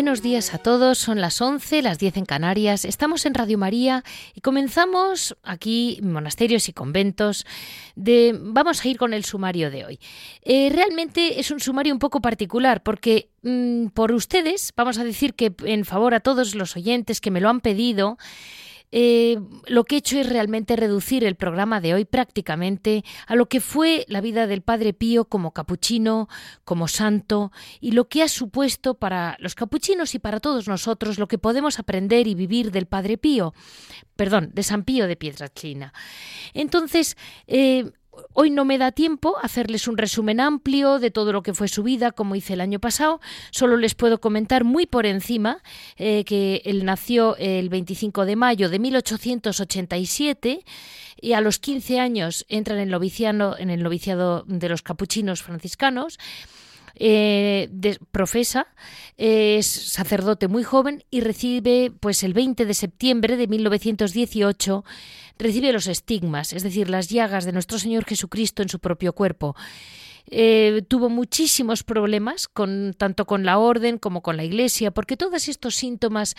Buenos días a todos, son las 11, las 10 en Canarias, estamos en Radio María y comenzamos aquí, monasterios y conventos, de, vamos a ir con el sumario de hoy. Eh, realmente es un sumario un poco particular porque mm, por ustedes, vamos a decir que en favor a todos los oyentes que me lo han pedido, eh, lo que he hecho es realmente reducir el programa de hoy prácticamente a lo que fue la vida del Padre Pío como capuchino, como santo, y lo que ha supuesto para los capuchinos y para todos nosotros lo que podemos aprender y vivir del Padre Pío, perdón, de San Pío de Pietrelcina. Entonces, eh, Hoy no me da tiempo hacerles un resumen amplio de todo lo que fue su vida, como hice el año pasado. Solo les puedo comentar muy por encima eh, que él nació el 25 de mayo de 1887 y a los 15 años entra en el, noviciado de los capuchinos franciscanos. Eh, profesa, es sacerdote muy joven y recibe pues el 20 de septiembre de 1918 recibe los estigmas, es decir, las llagas de nuestro Señor Jesucristo en su propio cuerpo. Eh, tuvo muchísimos problemas con tanto con la orden como con la iglesia porque todos estos síntomas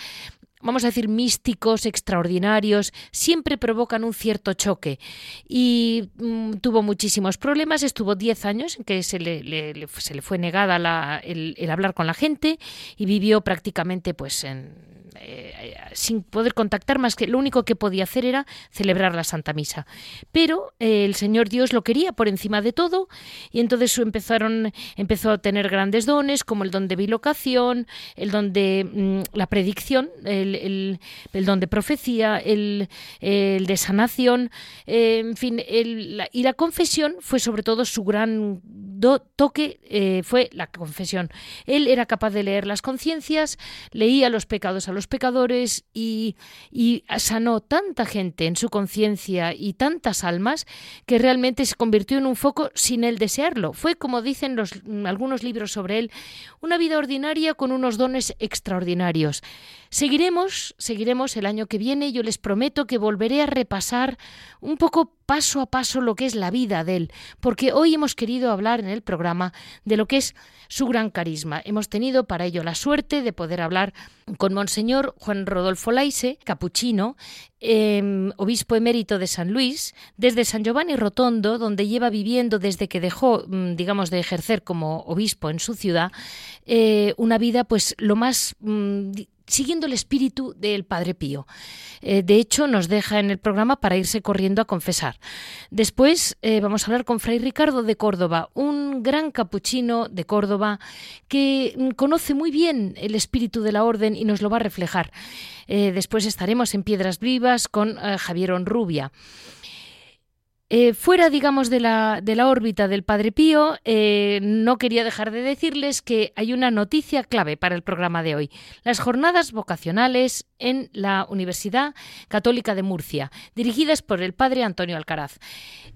vamos a decir, místicos, extraordinarios, siempre provocan un cierto choque. Y mm, tuvo muchísimos problemas, estuvo 10 años en que se le, se le fue negada el, el, hablar con la gente y vivió prácticamente pues en, eh, sin poder contactar más que lo único que podía hacer era celebrar la Santa Misa. Pero eh, el Señor Dios lo quería por encima de todo y entonces empezaron, empezó a tener grandes dones como el don de bilocación, el don de mm, la predicción, el, don de profecía, el, de sanación, eh, en fin, y la confesión fue sobre todo su gran toque, fue la confesión. Él era capaz de leer las conciencias, leía los pecados a los pecadores y, sanó tanta gente en su conciencia y tantas almas que realmente se convirtió en un foco sin él desearlo. Fue, como dicen los, algunos libros sobre él, una vida ordinaria con unos dones extraordinarios. Seguiremos, seguiremos el año que viene. Yo les prometo que volveré a repasar un poco paso a paso lo que es la vida de él, porque hoy hemos querido hablar en el programa de lo que es su gran carisma. Hemos tenido para ello la suerte de poder hablar con Monseñor Juan Rodolfo Laise, capuchino, em, obispo emérito de San Luis, desde San Giovanni Rotondo, donde lleva viviendo desde que dejó, mm, digamos, de ejercer como obispo en su ciudad, eh, una vida, pues, lo más mm, siguiendo el espíritu del Padre Pío. Eh, de hecho, nos deja en el programa para irse corriendo a confesar. Después eh, vamos a hablar con Fray Ricardo de Córdoba, un gran capuchino de Córdoba que mm, conoce muy bien el espíritu de la orden y nos lo va a reflejar. Después estaremos en Piedras Vivas con Javier Onrubia. Eh, fuera, digamos, de la, de la, órbita del Padre Pío, eh, no quería dejar de decirles que hay una noticia clave para el programa de hoy. Las jornadas vocacionales en la Universidad Católica de Murcia, dirigidas por el Padre Antonio Alcaraz.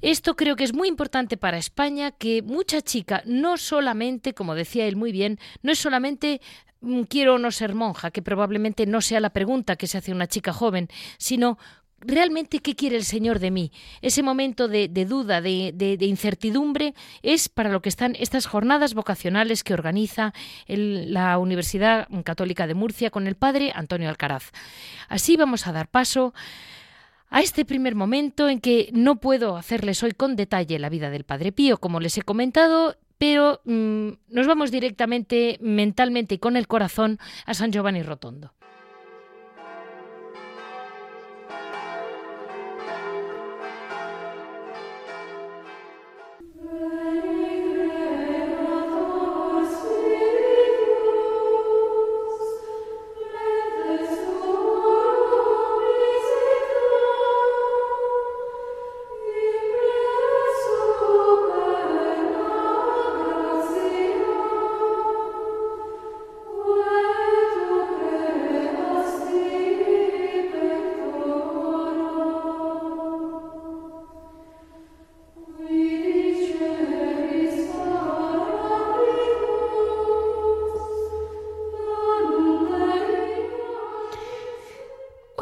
Esto creo que es muy importante para España, que mucha chica, no solamente, como decía él muy bien, no es solamente mm, quiero no ser monja, que probablemente no sea la pregunta que se hace una chica joven, sino realmente qué quiere el Señor de mí. Ese momento de, duda, de, incertidumbre, es para lo que están estas jornadas vocacionales que organiza la Universidad Católica de Murcia con el Padre Antonio Alcaraz. Así vamos a dar paso a este primer momento en que no puedo hacerles hoy con detalle la vida del Padre Pío, como les he comentado, pero mm, nos vamos directamente mentalmente y con el corazón a San Giovanni Rotondo.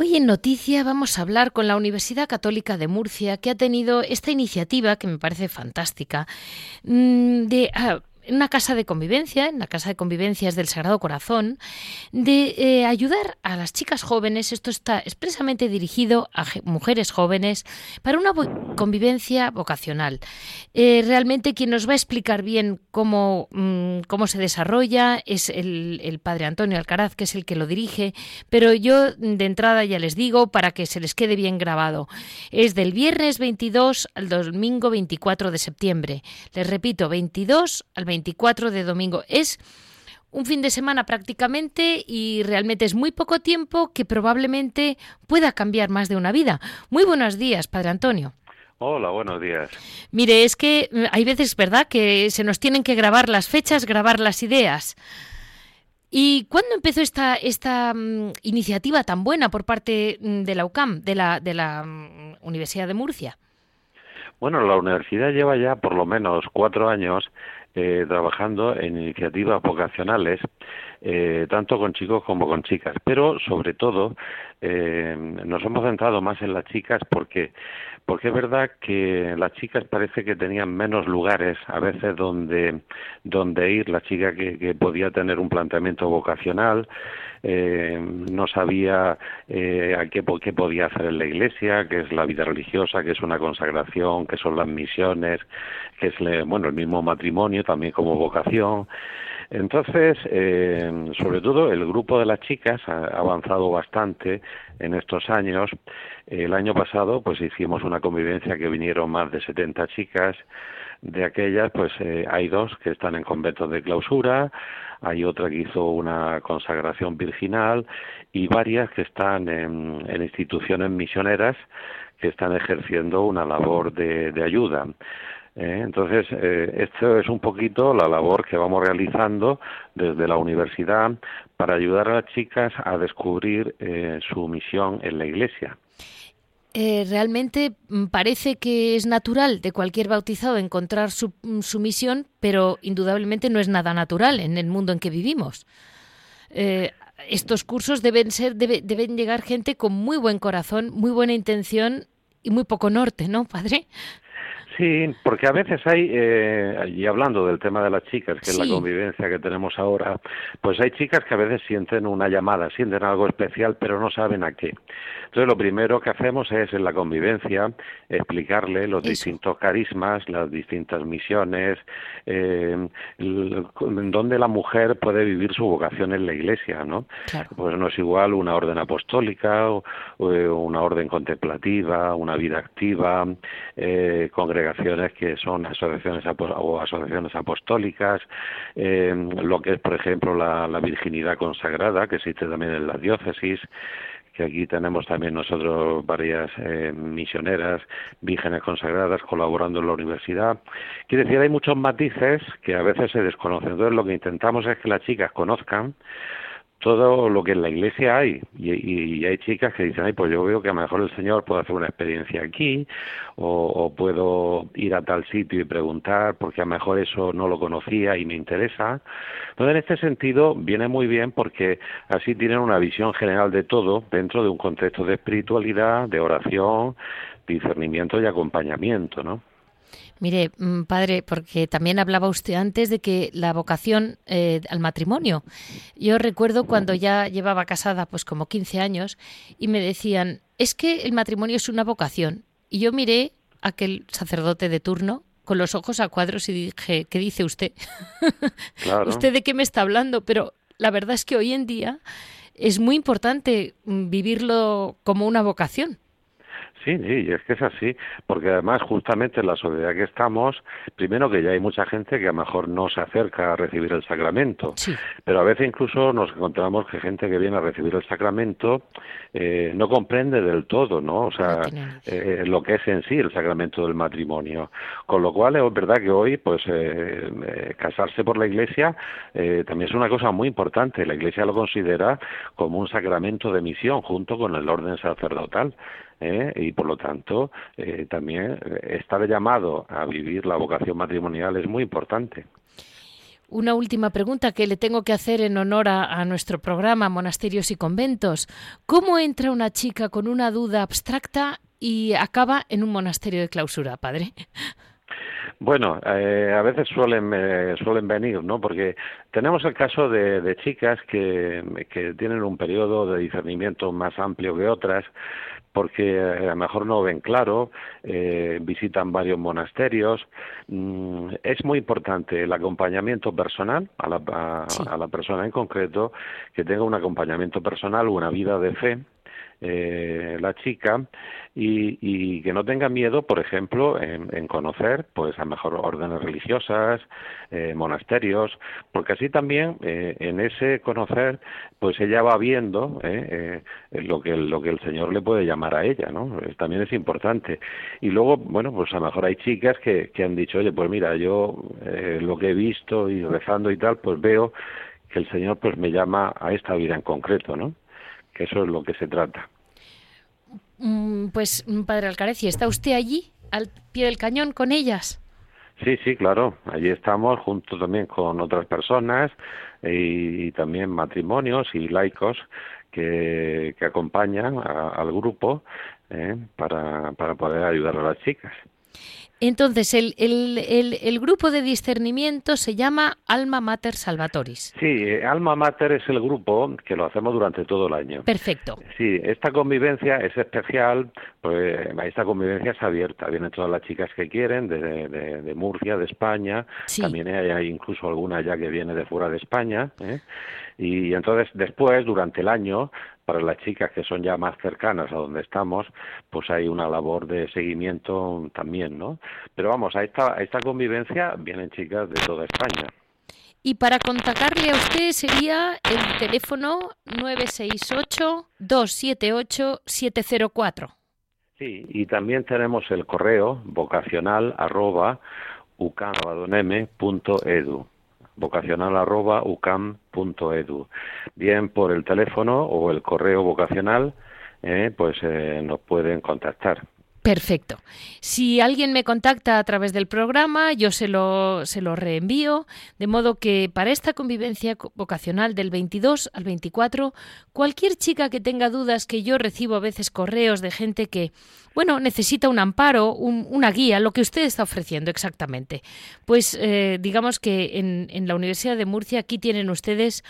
En Noticia vamos a hablar con la Universidad Católica de Murcia, que ha tenido esta iniciativa, que me parece fantástica, mm, de ah, en una casa de convivencia, en la casa de convivencias del Sagrado Corazón, de eh, ayudar a las chicas jóvenes. Esto está expresamente dirigido a mujeres jóvenes para una convivencia vocacional. Eh, realmente quien nos va a explicar bien cómo, mm, cómo se desarrolla es el, el, padre Antonio Alcaraz, que es el que lo dirige, pero yo de entrada ya les digo para que se les quede bien grabado. Es del viernes 22 al domingo 24 de septiembre. Les repito, 22 al 24 de domingo. Es un fin de semana prácticamente y realmente es muy poco tiempo que probablemente pueda cambiar más de una vida. Muy buenos días, Padre Antonio. Hola, buenos días. Mire, es que mm, hay veces, ¿verdad?, que se nos tienen que grabar las fechas, grabar las ideas. ¿Y cuándo empezó esta, esta mm, iniciativa tan buena por parte mm, de la UCAM, de la, de la Universidad de Murcia? Bueno, la universidad lleva ya por lo menos cuatro años eh, trabajando en iniciativas vocacionales, eh, tanto con chicos como con chicas, pero sobre todo eh, nos hemos centrado más en las chicas porque porque es verdad que las chicas parece que tenían menos lugares a veces donde donde ir la chica que, que podía tener un planteamiento vocacional eh, no sabía eh, a qué, qué podía hacer en la iglesia, qué es la vida religiosa, qué es una consagración, qué son las misiones, qué es bueno el mismo matrimonio también como vocación. Entonces, eh, sobre todo el grupo de las chicas ha avanzado bastante en estos años. El año pasado, pues hicimos una convivencia que vinieron más de 70 chicas. De aquellas, pues eh, hay dos que están en conventos de clausura, hay otra que hizo una consagración virginal y varias que están en, instituciones misioneras que están ejerciendo una labor de, ayuda. ¿Eh? entonces, eh, esto es un poquito la labor que vamos realizando desde la universidad para ayudar a las chicas a descubrir eh, su misión en la Iglesia. Eh, realmente mm, parece que es natural de cualquier bautizado encontrar mm, su, misión, pero indudablemente no es nada natural en el mundo en que vivimos. Eh, estos cursos deben ser deben llegar gente con muy buen corazón, muy buena intención y muy poco norte, ¿no, padre? Sí, porque a veces hay, eh, y hablando del tema de las chicas, que es la convivencia que tenemos ahora, pues hay chicas que a veces sienten una llamada, sienten algo especial, pero no saben a qué. Entonces, lo primero que hacemos es en la convivencia explicarle los distintos carismas, las distintas misiones, eh, donde la mujer puede vivir su vocación en la iglesia, ¿no? Pues no es igual una orden apostólica, o, una orden contemplativa, una vida activa, eh, que son asociaciones o asociaciones apostólicas, eh, lo que es, por ejemplo, la, virginidad consagrada, que existe también en la diócesis, que aquí tenemos también nosotros varias eh, misioneras vírgenes consagradas colaborando en la universidad. Quiere decir, hay muchos matices que a veces se desconocen. Entonces, lo que intentamos es que las chicas conozcan todo lo que en la iglesia hay. Y, hay chicas que dicen, ay, pues yo veo que a lo mejor el Señor puede hacer una experiencia aquí, o, puedo ir a tal sitio y preguntar, porque a lo mejor eso no lo conocía y me interesa. Entonces, en este sentido, viene muy bien porque así tienen una visión general de todo dentro de un contexto de espiritualidad, de oración, discernimiento y acompañamiento, ¿no? Mire, mm, padre, porque también hablaba usted antes de que la vocación eh, al matrimonio. Yo recuerdo cuando ya llevaba casada pues como 15 años y me decían, es que el matrimonio es una vocación. Y yo miré a aquel sacerdote de turno con los ojos a cuadros y dije, ¿qué dice usted? ¿Usted de qué me está hablando? Pero la verdad es que hoy en día es muy importante mm, vivirlo como una vocación. Sí, sí, es que es así, porque además justamente en la sociedad que estamos, primero que ya hay mucha gente que a lo mejor no se acerca a recibir el sacramento, pero a veces incluso nos encontramos que gente que viene a recibir el sacramento eh, no comprende del todo, ¿no? O sea, eh, lo que es en sí el sacramento del matrimonio. Con lo cual es verdad que hoy, pues, eh, casarse por la Iglesia también es una cosa muy importante. La Iglesia lo considera como un sacramento de misión junto con el orden sacerdotal. ¿Eh? y por lo tanto eh, también estar llamado a vivir la vocación matrimonial es muy importante. Una última pregunta que le tengo que hacer en honor a, nuestro programa Monasterios y Conventos. ¿Cómo entra una chica con una duda abstracta y acaba en un monasterio de clausura, padre? Bueno, eh, a veces suelen eh, suelen venir, ¿no? Porque tenemos el caso de, chicas que, que, tienen un periodo de discernimiento más amplio que otras, porque eh, a lo mejor no ven claro, eh, visitan varios monasterios. Mm, es muy importante el acompañamiento personal a la, a la persona en concreto, que tenga un acompañamiento personal, una vida de fe eh, la chica y, y, que no tenga miedo, por ejemplo, en, conocer, pues a mejor órdenes religiosas, eh, monasterios, porque así también eh, en ese conocer, pues ella va viendo eh, lo que lo que el Señor le puede llamar a ella, ¿no? también es importante. Y luego, bueno, pues a lo mejor hay chicas que, que han dicho, oye, pues mira, yo lo que he visto y rezando y tal, pues veo que el Señor pues me llama a esta vida en concreto, ¿no? Que eso es lo que se trata. Mm, pues, mm, Padre Alcareci, ¿está usted allí, al pie del cañón, con ellas? Sí, sí, claro. Allí estamos junto también con otras personas y, también matrimonios y laicos que, que acompañan al grupo eh, para, para poder ayudar a las chicas. Entonces, el, el, el, grupo de discernimiento se llama Alma Mater Salvatoris. Sí, eh, Alma Mater es el grupo que lo hacemos durante todo el año. Perfecto. Sí, esta convivencia es especial, pues esta convivencia es abierta, vienen todas las chicas que quieren, de, de, Murcia, de España, también hay, incluso alguna ya que viene de fuera de España, ¿eh? y entonces después, durante el año, para las chicas que son ya más cercanas a donde estamos, pues hay una labor de seguimiento también, ¿no? Pero vamos, a esta, a esta convivencia vienen chicas de toda España. Y para contactarle a usted sería el teléfono 968-278-704. Sí, y también tenemos el correo vocacional arroba ucamabadoneme.edu vocacional arroba ucam.edu. Bien por el teléfono o el correo vocacional, eh, pues eh, nos pueden contactar. Perfecto. Si alguien me contacta a través del programa, yo se lo, se lo reenvío, de modo que para esta convivencia vocacional del 22 al 24, cualquier chica que tenga dudas, que yo recibo a veces correos de gente que, bueno, necesita un amparo, una guía, lo que usted está ofreciendo exactamente. Pues eh, digamos que en la Universidad de Murcia aquí tienen ustedes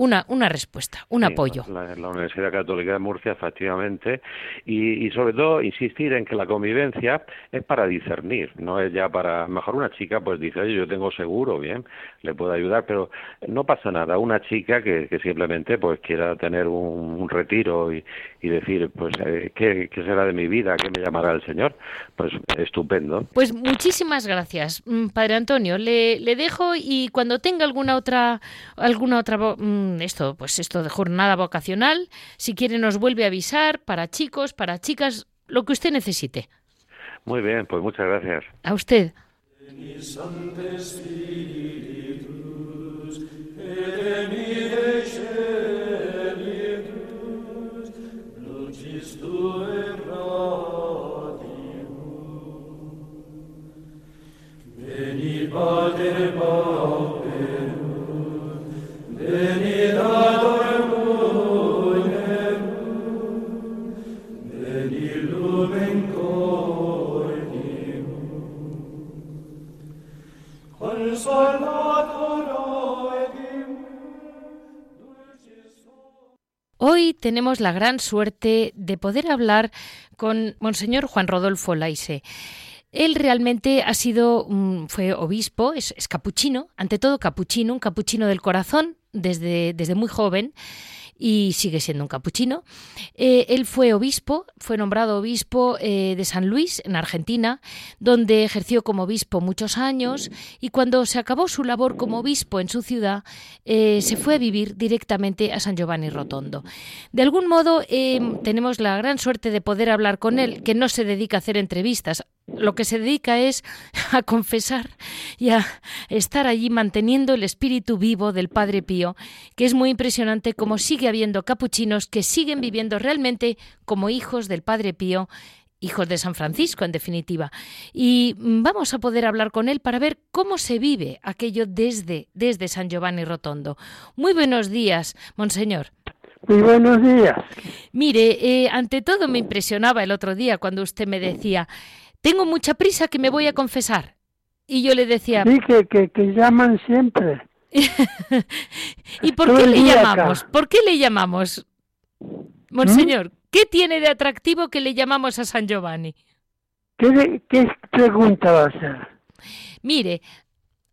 una, una respuesta, un apoyo. La, la, Universidad Católica de Murcia, efectivamente, y, y, sobre todo insistir en que la convivencia es para discernir, no es ya para, mejor una chica pues dice, oye, yo tengo seguro, bien, le puedo ayudar, pero no pasa nada, una chica que, que simplemente pues quiera tener un, retiro y, y, decir, pues, eh, ¿qué, ¿qué, será de mi vida? ¿Qué me llamará el Señor? Pues estupendo. Pues muchísimas gracias, mm, Padre Antonio, le, le dejo y cuando tenga alguna otra, alguna otra mm, esto, pues esto de jornada vocacional. Si quiere nos vuelve a avisar para chicos, para chicas, lo que usted necesite. Muy bien, pues muchas gracias. A usted. Hoy tenemos la gran suerte de poder hablar con Monseñor Juan Rodolfo Laise. Él realmente ha sido, fue obispo, es, es, capuchino, ante todo capuchino, un capuchino del corazón desde, desde muy joven y sigue siendo un capuchino. Eh, él fue obispo, fue nombrado obispo eh, de San Luis, en Argentina, donde ejerció como obispo muchos años y cuando se acabó su labor como obispo en su ciudad, eh, se fue a vivir directamente a San Giovanni Rotondo. De algún modo, tenemos la gran suerte de poder hablar con él, que no se dedica a hacer entrevistas, lo que se dedica es a confesar y a estar allí manteniendo el espíritu vivo del Padre Pío, que es muy impresionante como sigue habiendo capuchinos que siguen viviendo realmente como hijos del Padre Pío hijos de San Francisco, en definitiva. Y vamos a poder hablar con él para ver cómo se vive aquello desde, desde San Giovanni Rotondo. Muy buenos días, monseñor. Muy buenos días. Mire, eh, ante todo me impresionaba el otro día cuando usted me decía, tengo mucha prisa que me voy a confesar. Y yo le decía... Sí, que, que, llaman siempre. ¿Y por qué le llamamos? ¿Por qué le llamamos? Monseñor, ¿qué tiene de atractivo que le llamamos a San Giovanni? ¿Qué, qué pregunta va a hacer? Mire,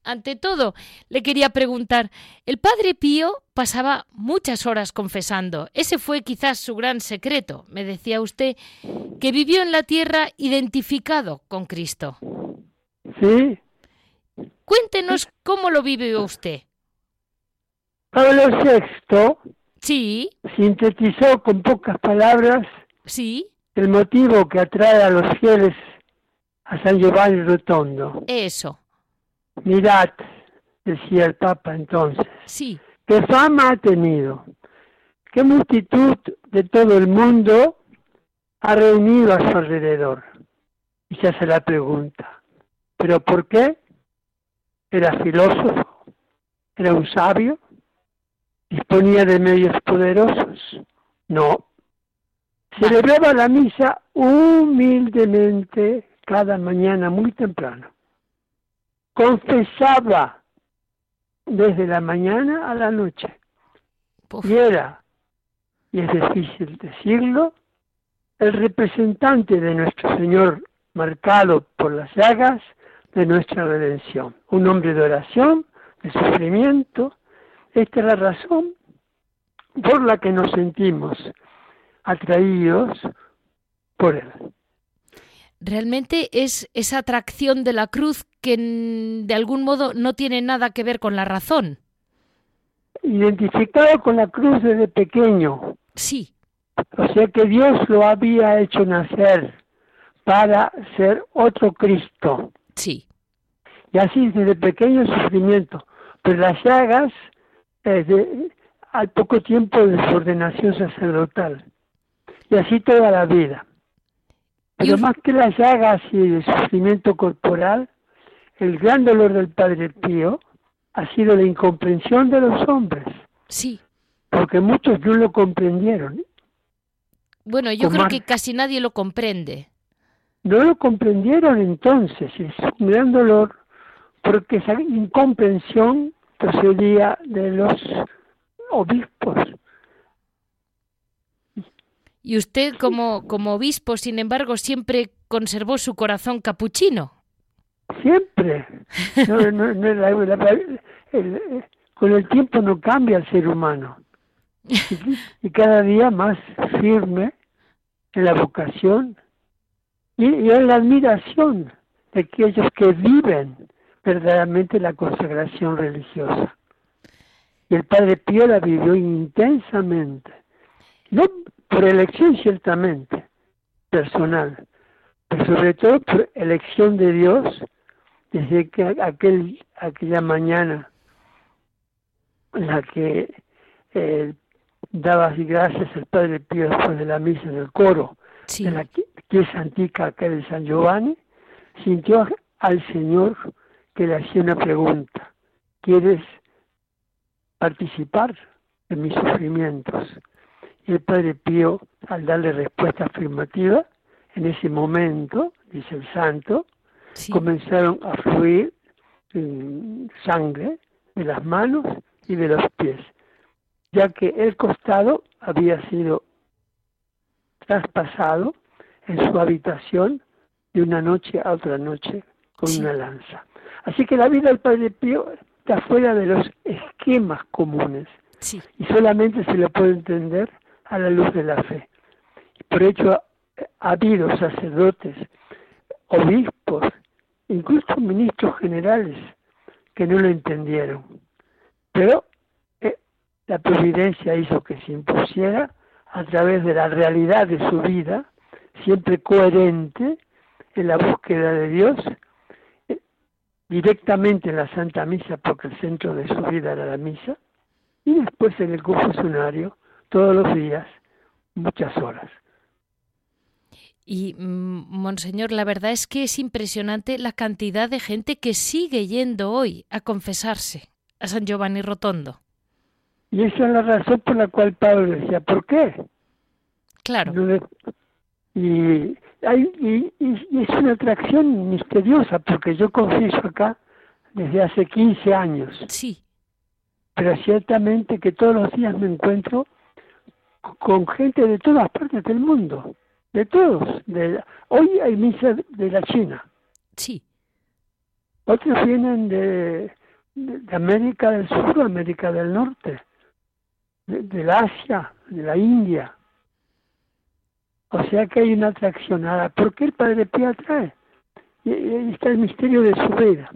ante todo, le quería preguntar, el padre Pío pasaba muchas horas confesando. Ese fue quizás su gran secreto. Me decía usted que vivió en la tierra identificado con Cristo. Sí. Cuéntenos cómo lo vive usted. Pablo VI Sí. Sintetizó con pocas palabras. Sí. El motivo que atrae a los fieles a San Giovanni Rotondo. Eso. Mirad, decía el Papa entonces. Sí. ¿Qué fama ha tenido? ¿Qué multitud de todo el mundo ha reunido a su alrededor? Y se hace la pregunta, ¿pero por qué? ¿Era filósofo? ¿Era un sabio? Disponía de medios poderosos. No. Celebraba la misa humildemente cada mañana muy temprano. Confesaba desde la mañana a la noche. Y era, y es difícil decirlo, el representante de nuestro Señor marcado por las llagas de nuestra redención. Un hombre de oración, de sufrimiento, esta es la razón por la que nos sentimos atraídos por Él. Realmente es esa atracción de la cruz que de algún modo no tiene nada que ver con la razón. Identificado con la cruz desde pequeño. Sí. O sea que Dios lo había hecho nacer para ser otro Cristo. Sí. Y así desde pequeño sufrimiento. Pero las llagas al poco tiempo de su ordenación sacerdotal. Y así toda la vida. Pero más que las llagas y el sufrimiento corporal, el gran dolor del Padre Pío ha sido la incomprensión de los hombres. Sí. Porque muchos no lo comprendieron. Bueno, yo creo que casi nadie lo comprende. No lo comprendieron entonces, es un gran dolor, porque esa incomprensión procedía de los obispos. Y usted como, como obispo, sin embargo, siempre conservó su corazón capuchino. Siempre. con el tiempo no cambia el ser humano. Y, cada día más firme en la vocación y en la admiración de aquellos que viven verdaderamente la consagración religiosa. Y el Padre Pío la vivió intensamente, no por elección ciertamente, personal, pero sobre todo por elección de Dios, desde que aquel, aquella mañana en la que eh, daba gracias al Padre Pío después de la misa en el coro de la que, es antica acá de San Giovanni, sintió al Señor que le hacía una pregunta. ¿Quieres participar en mis sufrimientos? Y el Padre Pío, al darle respuesta afirmativa, en ese momento, dice el santo, comenzaron a fluir sangre de las manos y de los pies, ya que el costado había sido traspasado en su habitación de una noche a otra noche con una lanza. Así que la vida del Padre Pío está fuera de los esquemas comunes y solamente se lo puede entender a la luz de la fe. Por hecho, ha habido sacerdotes, obispos, incluso ministros generales que no lo entendieron. Pero eh, la providencia hizo que se impusiera a través de la realidad de su vida, siempre coherente en la búsqueda de Dios directamente en la Santa Misa, porque el centro de su vida era la misa, y después en el confesionario, todos los días, muchas horas. Y, mm, Monseñor, la verdad es que es impresionante la cantidad de gente que sigue yendo hoy a confesarse a San Giovanni Rotondo. Y esa es la razón por la cual Pablo decía, ¿por qué? Claro. y, hay, y, es una atracción misteriosa, porque yo confieso acá desde hace 15 años. Sí. Pero ciertamente que todos los días me encuentro con gente de todas partes del mundo de todos. De, hoy hay misa de la China. Sí. Otros vienen de, de, América del Sur, América del Norte, de, la Asia, de la India. O sea que hay una atracción. ¿Por qué el Padre Pío atrae? Y, ahí está el misterio de su vida.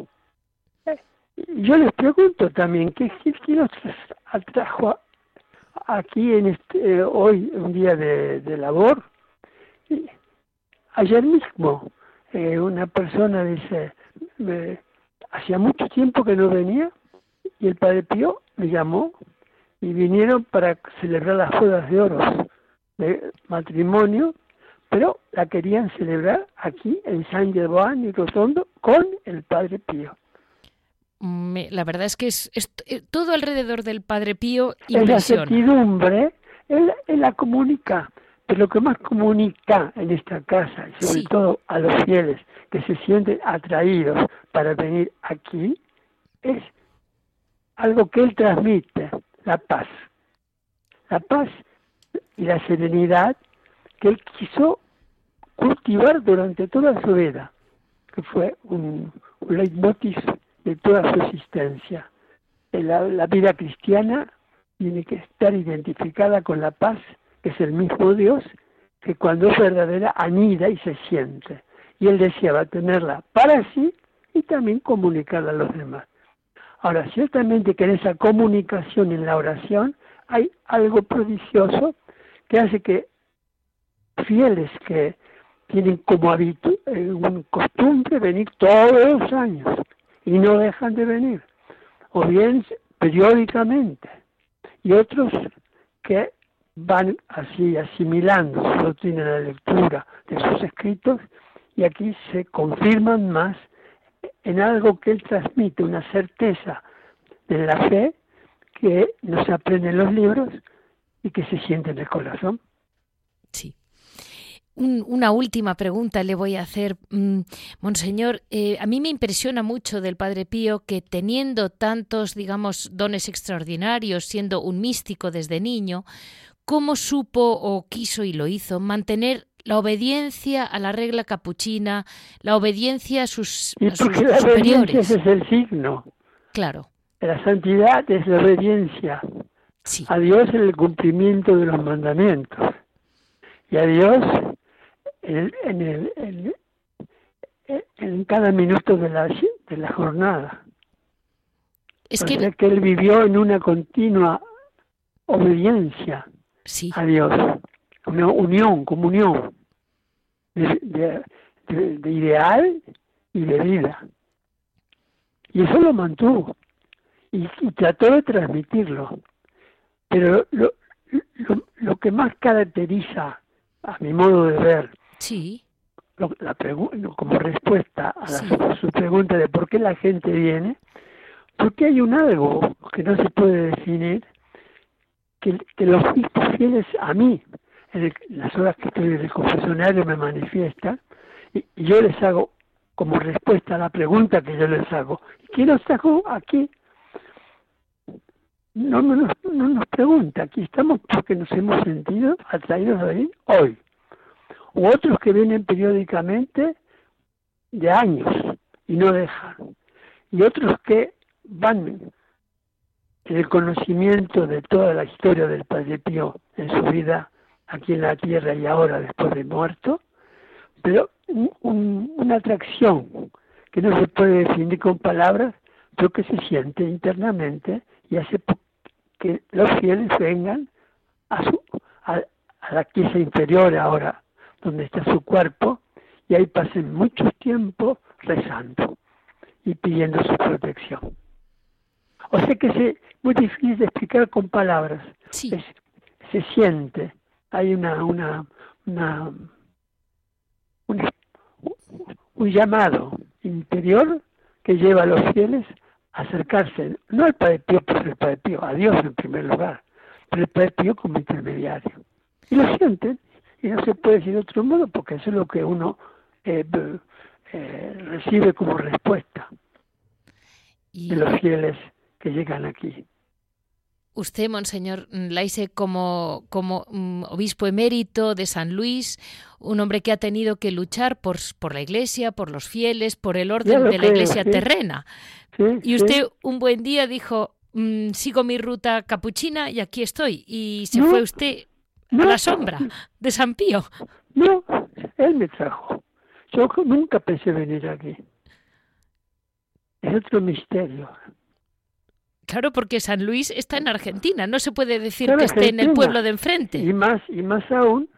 Yo les pregunto también, ¿qué, nos atrajo aquí en este, eh, hoy, un día de, labor? Ayer mismo eh, una persona dice, hacía mucho tiempo que no venía y el Padre Pío me llamó y vinieron para celebrar las bodas de oro de matrimonio, pero la querían celebrar aquí en San Giovanni y Rotondo con el Padre Pío. la verdad es que es, eh, todo alrededor del Padre Pío impresiona. Es la certidumbre, él, él la comunica lo que más comunica en esta casa, y sobre todo a los fieles que se sienten atraídos para venir aquí, es algo que él transmite, la paz. La paz y la serenidad que él quiso cultivar durante toda su vida, que fue un, leitmotiv de toda su existencia. La, la vida cristiana tiene que estar identificada con la paz que es el mismo Dios, que cuando es verdadera anida y se siente. Y él deseaba tenerla para sí y también comunicarla a los demás. Ahora, ciertamente que en esa comunicación en la oración hay algo prodigioso que hace que fieles que tienen como hábito, eh, un costumbre venir todos los años y no dejan de venir, o bien periódicamente, y otros que van así asimilando su doctrina de lectura de sus escritos y aquí se confirman más en algo que él transmite, una certeza de la fe que no se aprende en los libros y que se siente en el corazón. Sí. una última pregunta le voy a hacer, mm, Monseñor. Eh, a mí me impresiona mucho del Padre Pío que teniendo tantos, digamos, dones extraordinarios, siendo un místico desde niño, cómo supo o quiso y lo hizo mantener la obediencia a la regla capuchina, la obediencia a sus, y porque la Obediencia es el signo. Claro. La santidad es la obediencia. Sí. A Dios en el cumplimiento de los mandamientos. Y a Dios en, en, en cada minuto de la, de la jornada. Es que... que él vivió en una continua obediencia a Dios, una unión, comunión de, ideal y de vida. Y eso lo mantuvo y, trató de transmitirlo. Pero lo, lo, que más caracteriza, a mi modo de ver, sí. la como respuesta a, a su pregunta de por qué la gente viene, porque hay un algo que no se puede definir, que, los fieles a mí, en, las horas que estoy en el confesionario me manifiestan, y, yo les hago como respuesta a la pregunta que yo les hago, ¿quién nos trajo aquí? No, no, no, nos pregunta, aquí estamos porque nos hemos sentido atraídos a venir hoy. U otros que vienen periódicamente de años y no dejan. Y otros que van el conocimiento de toda la historia del Padre Pío en su vida aquí en la tierra y ahora después de muerto, pero una atracción que no se puede definir con palabras, pero que se siente internamente y hace que los fieles vengan a, su, a, la pieza inferior ahora, donde está su cuerpo, y ahí pasen mucho tiempo rezando y pidiendo su protección. O sea que es muy difícil de explicar con palabras. Sí. se siente, hay una, una, una un llamado interior que lleva a los fieles a acercarse, no al Padre Pío por el Padre Pío, a Dios en primer lugar, pero el Padre Pío como intermediario. Y lo sienten, y no se puede decir de otro modo, porque eso es lo que uno eh, eh, recibe como respuesta de los fieles que llegan aquí. Usted, Monseñor Laise, como, como mm, obispo emérito de San Luis, un hombre que ha tenido que luchar por, por la Iglesia, por los fieles, por el orden de la Iglesia terrena. y usted un buen día dijo, mm, sigo mi ruta capuchina y aquí estoy. Y se fue usted a la sombra de San Pío. No, él me trajo. Yo nunca pensé venir aquí. Es otro misterio. Claro, porque San Luis está en Argentina, no se puede decir que esté en el pueblo de enfrente. Y más, y más aún,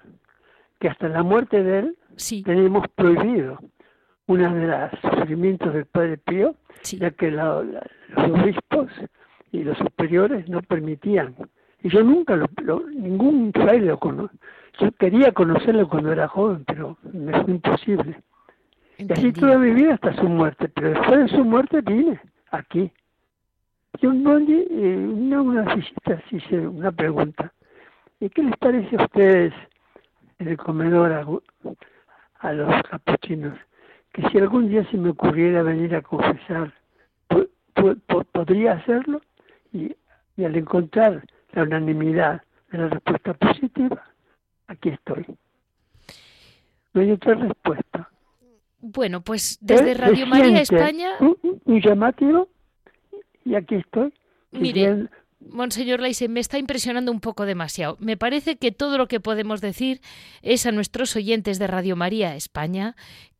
que hasta la muerte de él tenemos prohibido uno de los sufrimientos del Padre Pío, ya que los obispos y los superiores no permitían. Y yo nunca, lo, ningún fraile lo conocí. Yo quería conocerlo cuando era joven, pero me fue imposible. Y así toda mi vida hasta su muerte, pero después de su muerte vine aquí. Yo eh, una, una visita, hice una pregunta. ¿Y qué les parece a ustedes en el comedor a, los capuchinos? Que si algún día se me ocurriera venir a confesar, ¿podría hacerlo? Y, y al encontrar la unanimidad de la respuesta positiva, aquí estoy. No hay otra respuesta. Bueno, pues desde Radio María España. Un, llamativo y aquí estoy. Mire, Monseñor Leise, me está impresionando un poco demasiado. Me parece que todo lo que podemos decir es a nuestros oyentes de Radio María España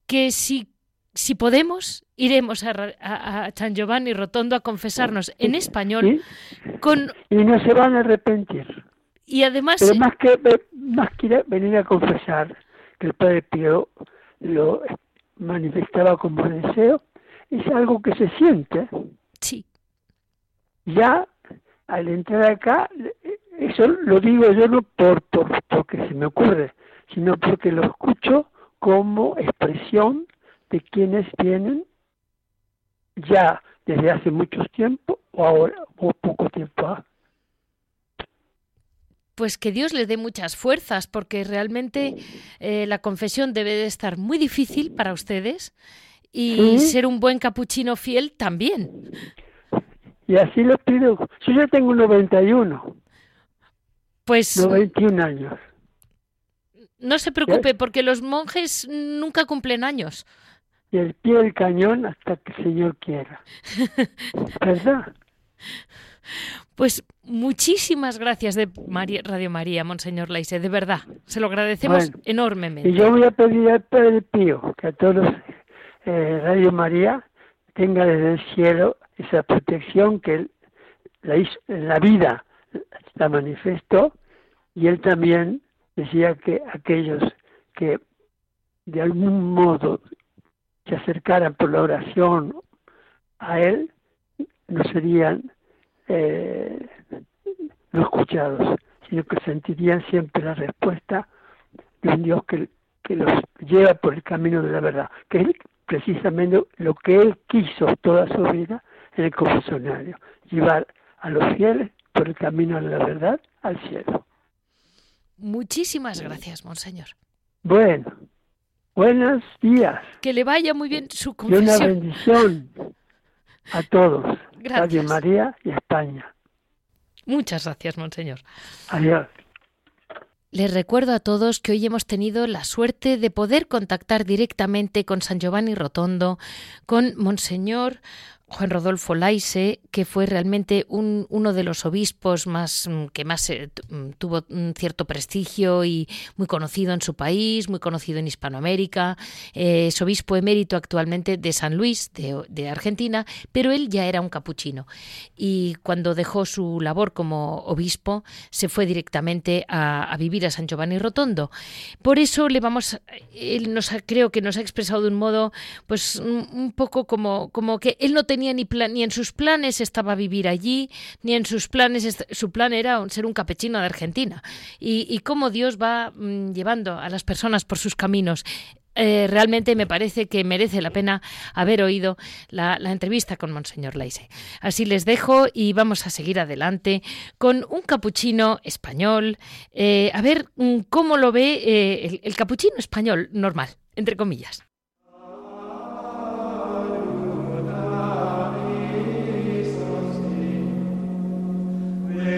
que si, si podemos, iremos a, a, San Giovanni Rotondo a confesarnos en español. Con... Y no se van a arrepentir. Y además. Pero más que, más que venir a confesar que el Padre Pío lo manifestaba como deseo, es algo que se siente. Sí. Ya al entrar acá, eso lo digo yo no por, por porque se me ocurre, sino porque lo escucho como expresión de quienes vienen ya desde hace mucho tiempo o ahora o poco tiempo pues que Dios le dé muchas fuerzas, porque realmente eh, la confesión debe de estar muy difícil para ustedes y ser un buen capuchino fiel también. Y así lo pido. Yo ya tengo 91. Pues... 91 años. No se preocupe, porque los monjes nunca cumplen años. Y el pie del cañón hasta que el Señor quiera. ¿Verdad? Pues muchísimas gracias de Radio María, Monseñor Leise, de verdad. Se lo agradecemos enormemente. Y yo voy a pedir al Padre Pío que a todos eh, Radio María tenga desde el cielo esa protección que él la, hizo, en la vida la manifestó y él también decía que aquellos que de algún modo se acercaran por la oración a él no serían eh, no escuchados, sino que sentirían siempre la respuesta de un Dios que, que los lleva por el camino de la verdad, que es precisamente lo que Él quiso toda su vida en el confesionario, llevar a los fieles por el camino de la verdad al cielo. Muchísimas gracias, Monseñor. Bueno, buenos días. Que le vaya muy bien su confesión. Y una bendición a todos. Gracias. María y España. Muchas gracias, Monseñor. Adiós. Les recuerdo a todos que hoy hemos tenido la suerte de poder contactar directamente con San Giovanni Rotondo, con Monseñor Juan Rodolfo Laise, que fue realmente un, uno de los obispos más mm, que más eh, mm, tuvo un cierto prestigio y muy conocido en su país, muy conocido en Hispanoamérica, eh, es obispo emérito actualmente de San Luis, de, Argentina, pero él ya era un capuchino y cuando dejó su labor como obispo se fue directamente a, vivir a San Giovanni Rotondo. Por eso le vamos, él nos creo que nos ha expresado de un modo, pues un, poco como, como que él no tenía ni, ni en sus planes estaba vivir allí, ni en sus planes, su plan era ser un capuchino de Argentina. Y, cómo Dios va mm, llevando a las personas por sus caminos. eh, realmente me parece que merece la pena haber oído la, entrevista con Monseñor Leise. Así les dejo y vamos a seguir adelante con un capuchino español. Eh, a ver mm, cómo lo ve eh, el capuchino español normal, entre comillas.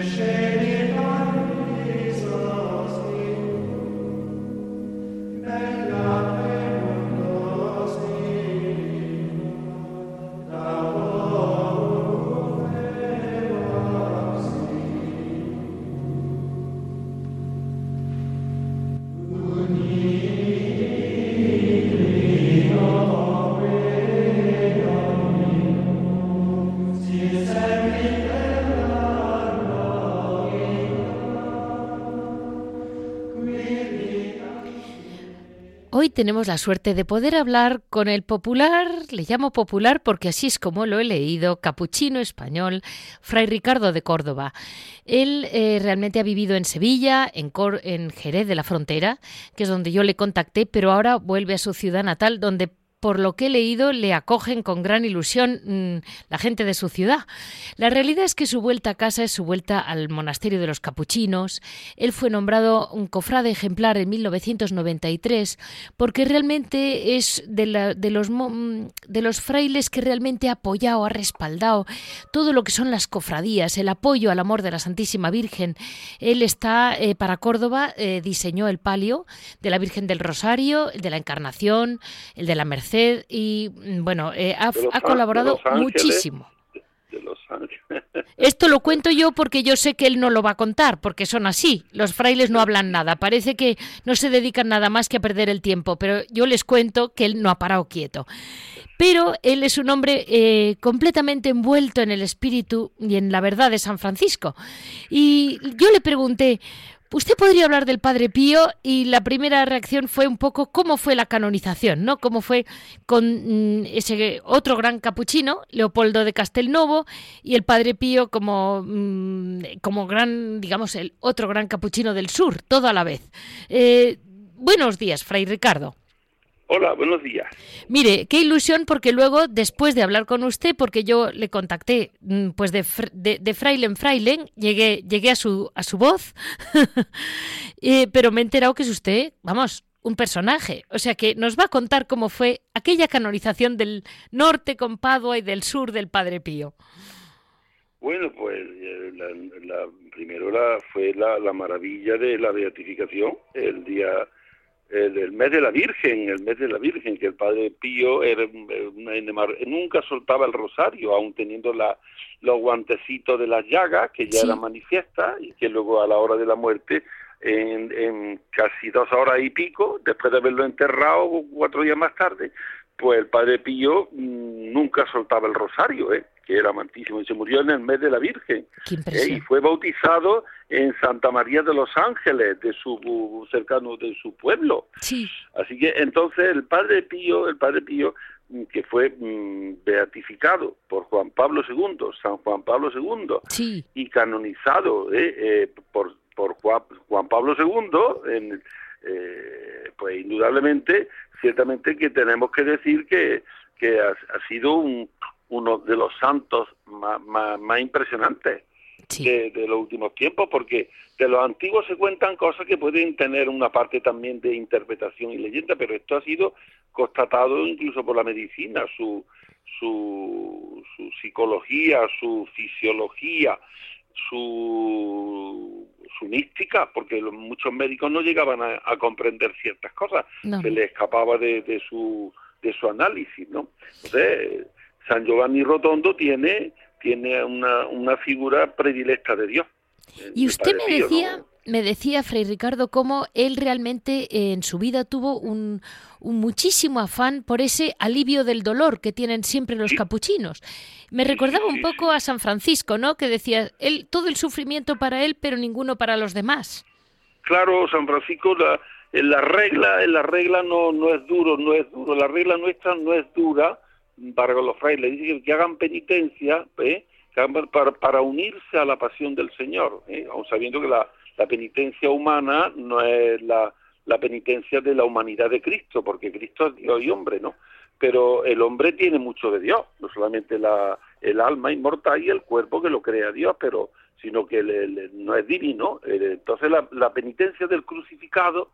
finish tenemos la suerte de poder hablar con el popular, le llamo popular porque así es como lo he leído, capuchino español, Fray Ricardo de Córdoba. Él eh, realmente ha vivido en Sevilla, en, en Jerez de la Frontera, que es donde yo le contacté, pero ahora vuelve a su ciudad natal, donde por lo que he leído, le acogen con gran ilusión mm, la gente de su ciudad. La realidad es que su vuelta a casa es su vuelta al monasterio de los capuchinos. Él fue nombrado un cofrade ejemplar en 1993 porque realmente es de, los, mm, de los frailes que realmente ha apoyado, ha respaldado todo lo que son las cofradías, el apoyo al amor de la Santísima Virgen. Él está eh, para Córdoba, eh, diseñó el palio de la Virgen del Rosario, el de la Encarnación, el de la Merced y mm, bueno, eh, ha, colaborado muchísimo. Esto lo cuento yo porque yo sé que él no lo va a contar, porque son así. Los frailes no hablan nada. Parece que no se dedican nada más que a perder el tiempo, pero yo les cuento que él no ha parado quieto. Pero él es un hombre eh, completamente envuelto en el espíritu y en la verdad de San Francisco. Y yo le pregunté, Usted podría hablar del Padre Pío y la primera reacción fue un poco cómo fue la canonización, ¿no? Cómo fue con mm, ese otro gran capuchino, Leopoldo de Castelnovo, y el Padre Pío como, mm, como gran, digamos, el otro gran capuchino del sur, todo a la vez. Eh, buenos días, Fray Ricardo. Hola, buenos días. Mire, qué ilusión porque luego, después de hablar con usted, porque yo le contacté mm, pues de, de, fraile en fraile, llegué, llegué a su, a su voz, eh, pero me he enterado que es usted, vamos, un personaje. O sea que nos va a contar cómo fue aquella canonización del norte con Padua y del sur del Padre Pío. Bueno, pues eh, la, primero la, fue la, la maravilla de la beatificación, el día el, mes de la Virgen, el mes de la Virgen, que el Padre Pío era, nunca soltaba el rosario, aún teniendo la, los guantecitos de las llagas, que ya era manifiesta, y que luego a la hora de la muerte, en, en casi dos horas y pico, después de haberlo enterrado cuatro días más tarde, pues el Padre Pío mm, nunca soltaba el rosario, ¿eh? que era amantísimo, y se murió en el mes de la Virgen. ¿eh? Y fue bautizado en Santa María de los Ángeles, de su cercano de su pueblo. Sí. Así que entonces el Padre Pío, el Padre Pío, mm, que fue mm, beatificado por Juan Pablo II, San Juan Pablo II, y canonizado ¿eh? Eh, por, por Juan, Juan Pablo II, en, pues indudablemente, ciertamente que tenemos que decir que, que ha sido un, uno de los santos más, más, impresionantes de, los últimos tiempos, porque de los antiguos se cuentan cosas que pueden tener una parte también de interpretación y leyenda, pero esto ha sido constatado incluso por la medicina, su, su, su psicología, su fisiología, su, su mística, porque muchos médicos no llegaban a, comprender ciertas cosas, se les escapaba de, de, su de su análisis, ¿no? Entonces, San Giovanni Rotondo tiene, tiene una, una figura predilecta de Dios. Y usted me decía, me decía Fray Ricardo, cómo él realmente eh, en su vida tuvo un, un, muchísimo afán por ese alivio del dolor que tienen siempre los capuchinos. Me recordaba un poco a San Francisco, ¿no? Que decía, él todo el sufrimiento para él, pero ninguno para los demás. Claro, San Francisco, la, en la regla, en la regla no, no es duro, no es duro. La regla nuestra no es dura, para los frailes, dice que hagan penitencia ¿eh? para, para, unirse a la pasión del Señor, ¿eh? aun sabiendo que la, la penitencia humana no es la, la penitencia de la humanidad de Cristo, porque Cristo es Dios y hombre, ¿no? Pero el hombre tiene mucho de Dios, no solamente la, el alma inmortal y el cuerpo que lo crea Dios, pero sino que no es divino. Entonces la, la penitencia del crucificado,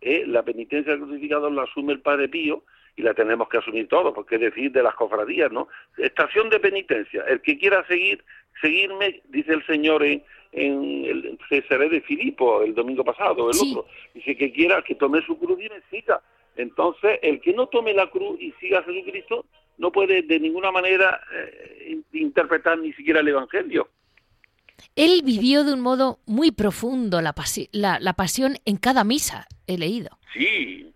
eh, la penitencia del crucificado la asume el Padre Pío y la tenemos que asumir todos, porque es decir, de las cofradías, ¿no? Estación de penitencia. El que quiera seguir, seguirme, dice el Señor en, en el Cesaré de Filipo el domingo pasado, el otro, dice que quiera que tome su cruz y me siga. Entonces, el que no tome la cruz y siga a Jesucristo no puede de ninguna manera eh, interpretar ni siquiera el Evangelio. Él vivió de un modo muy profundo la, la, pasión en cada misa, he leído. Sí,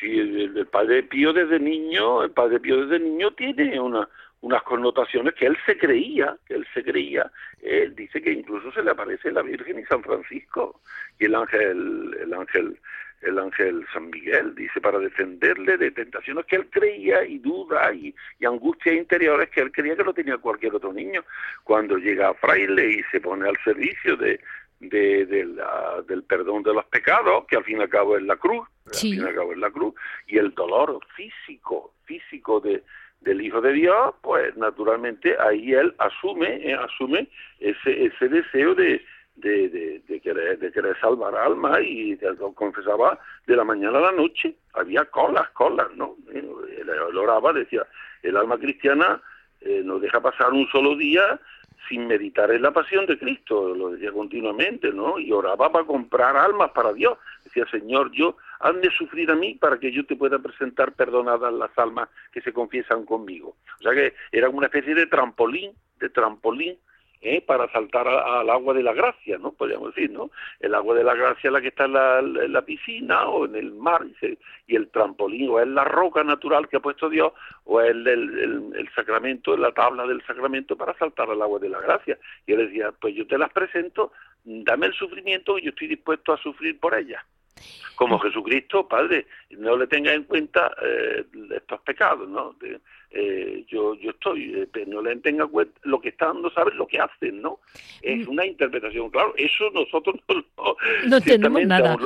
sí, el, Padre Pío desde niño, el Padre Pío desde niño tiene una, unas connotaciones que él se creía, que él se creía. Él dice que incluso se le aparece la Virgen y San Francisco y el ángel, el ángel, el ángel San Miguel, dice, para defenderle de tentaciones que él creía y dudas y, angustias interiores que él creía que no tenía cualquier otro niño. Cuando llega a fraile y se pone al servicio de, de, del perdón de los pecados, que al fin y al cabo es la cruz, al fin y al cabo es la cruz, y el dolor físico, físico de, del Hijo de Dios, pues naturalmente ahí él asume, eh, asume ese, ese deseo de, de, de, querer, de querer salvar alma y lo confesaba de la mañana a la noche. Había colas, colas, ¿no? Él, oraba, decía, el alma cristiana eh, no deja pasar un solo día sin meditar en la pasión de Cristo, lo decía continuamente, ¿no? Y oraba para comprar almas para Dios. Decía, Señor, yo hazme sufrir a mí para que yo te pueda presentar perdonadas las almas que se confiesan conmigo. O sea que era una especie de trampolín, de trampolín ¿eh? para saltar al agua de la gracia, ¿no? Podríamos decir, ¿no? El agua de la gracia es la que está en la, piscina o en el mar y, el trampolín o es la roca natural que ha puesto Dios o es el, el, el, sacramento, la tabla del sacramento para saltar al agua de la gracia. Y él decía, pues yo te las presento, dame el sufrimiento y yo estoy dispuesto a sufrir por ellas como Jesucristo, Padre, no le tenga en cuenta eh, estos pecados, ¿no? Eh, yo yo estoy, eh, no le tenga en cuenta lo que está dando, saber lo que hacen, ¿no? Es mm. una interpretación, claro, eso nosotros no, no entendemos nada.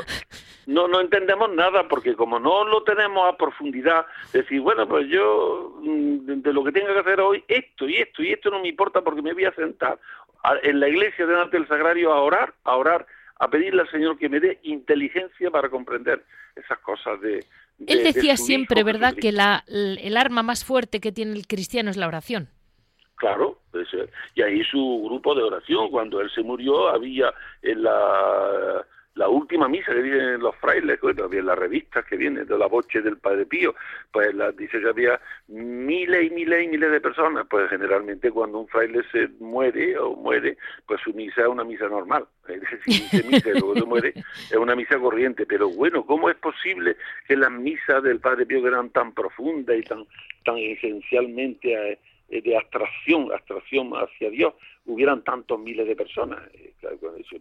No, no entendemos nada, porque como no lo tenemos a profundidad, decir, bueno, pues yo mm, de lo que tenga que hacer hoy, esto y esto y esto no me importa porque me voy a sentar en la iglesia delante del sagrario a orar, a orar a pedirle al Señor que me dé inteligencia para comprender esas cosas de... Él decía siempre, ¿verdad?, que la, el arma más fuerte que tiene el cristiano es la oración. Claro, y ahí su grupo de oración, cuando él se murió, había en la la última misa que dicen los frailes, también las revistas que vienen de la boche del Padre Pío, pues la, dice que había miles y miles y miles de personas, pues generalmente cuando un fraile se muere o muere, pues su misa es una misa normal, es decir, misa y luego se muere, es una misa corriente, pero bueno, ¿cómo es posible que las misas del Padre Pío eran tan profundas y tan, tan esencialmente eh, de abstracción, abstracción hacia Dios, hubieran tantos miles de personas. Eh,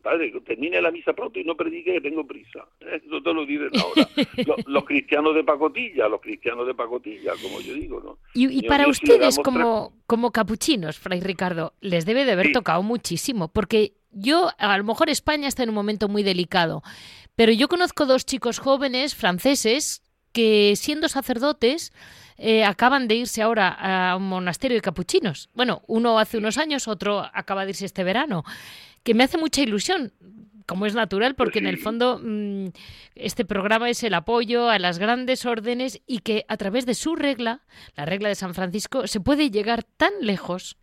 padre, termine la misa pronto y no predique que tengo prisa. Eso te lo dicen ahora. los, cristianos de pacotilla, los cristianos de pacotilla, como yo digo, ¿no? Y, para ustedes, como, como capuchinos, Fray Ricardo, les debe de haber tocado muchísimo, porque yo, a lo mejor España está en un momento muy delicado, pero yo conozco dos chicos jóvenes franceses que siendo sacerdotes, eh, acaban de irse ahora a un monasterio de capuchinos. Bueno, uno hace unos años, otro acaba de irse este verano, que me hace mucha ilusión como es natural, porque en el fondo mm, este programa es el apoyo a las grandes órdenes y que a través de su regla, la regla de San Francisco, se puede llegar tan lejos.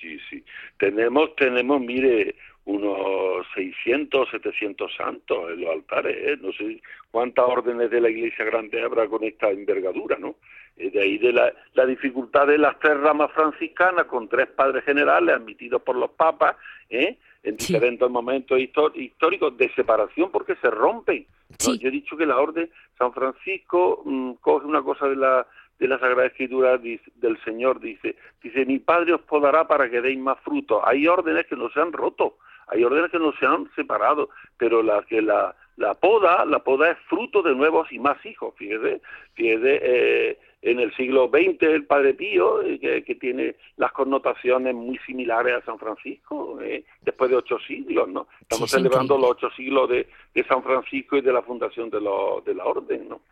Sí, sí. Tenemos, tenemos, mire, unos 600, 700 santos en los altares, ¿eh? no sé cuántas órdenes de la Iglesia Grande habrá con esta envergadura, ¿no? Eh, de ahí de la, la, dificultad de las tres ramas franciscanas con tres padres generales admitidos por los papas, ¿eh? en diferentes momentos históricos de separación porque se rompen. Yo he dicho que la orden San Francisco mm, coge una cosa de la de la Sagrada Escritura del Señor dice, dice, mi Padre os podará para que deis más frutos. Hay órdenes que no se han roto, hay órdenes que no se han separado, pero la que la, la poda, la poda es fruto de nuevos y más hijos, fíjese, fíjese, eh, en el siglo XX el Padre Pío, eh, que, tiene las connotaciones muy similares a San Francisco, eh, después de ocho siglos, ¿no? Estamos celebrando los ocho siglos de, de, San Francisco y de la fundación de, de la orden, ¿no?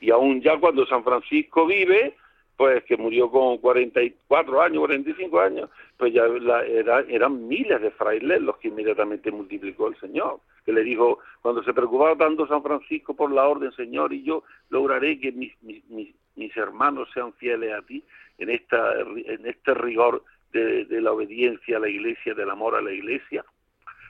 Y aún ya cuando San Francisco vive, pues que murió con 44 años, 45 años, pues ya eran miles de frailes los que inmediatamente multiplicó el Señor, que le dijo, cuando se preocupaba tanto San Francisco por la orden, Señor, y yo lograré que mis, mis, hermanos sean fieles a ti en, esta, en este rigor de la obediencia a la iglesia, del amor a la iglesia,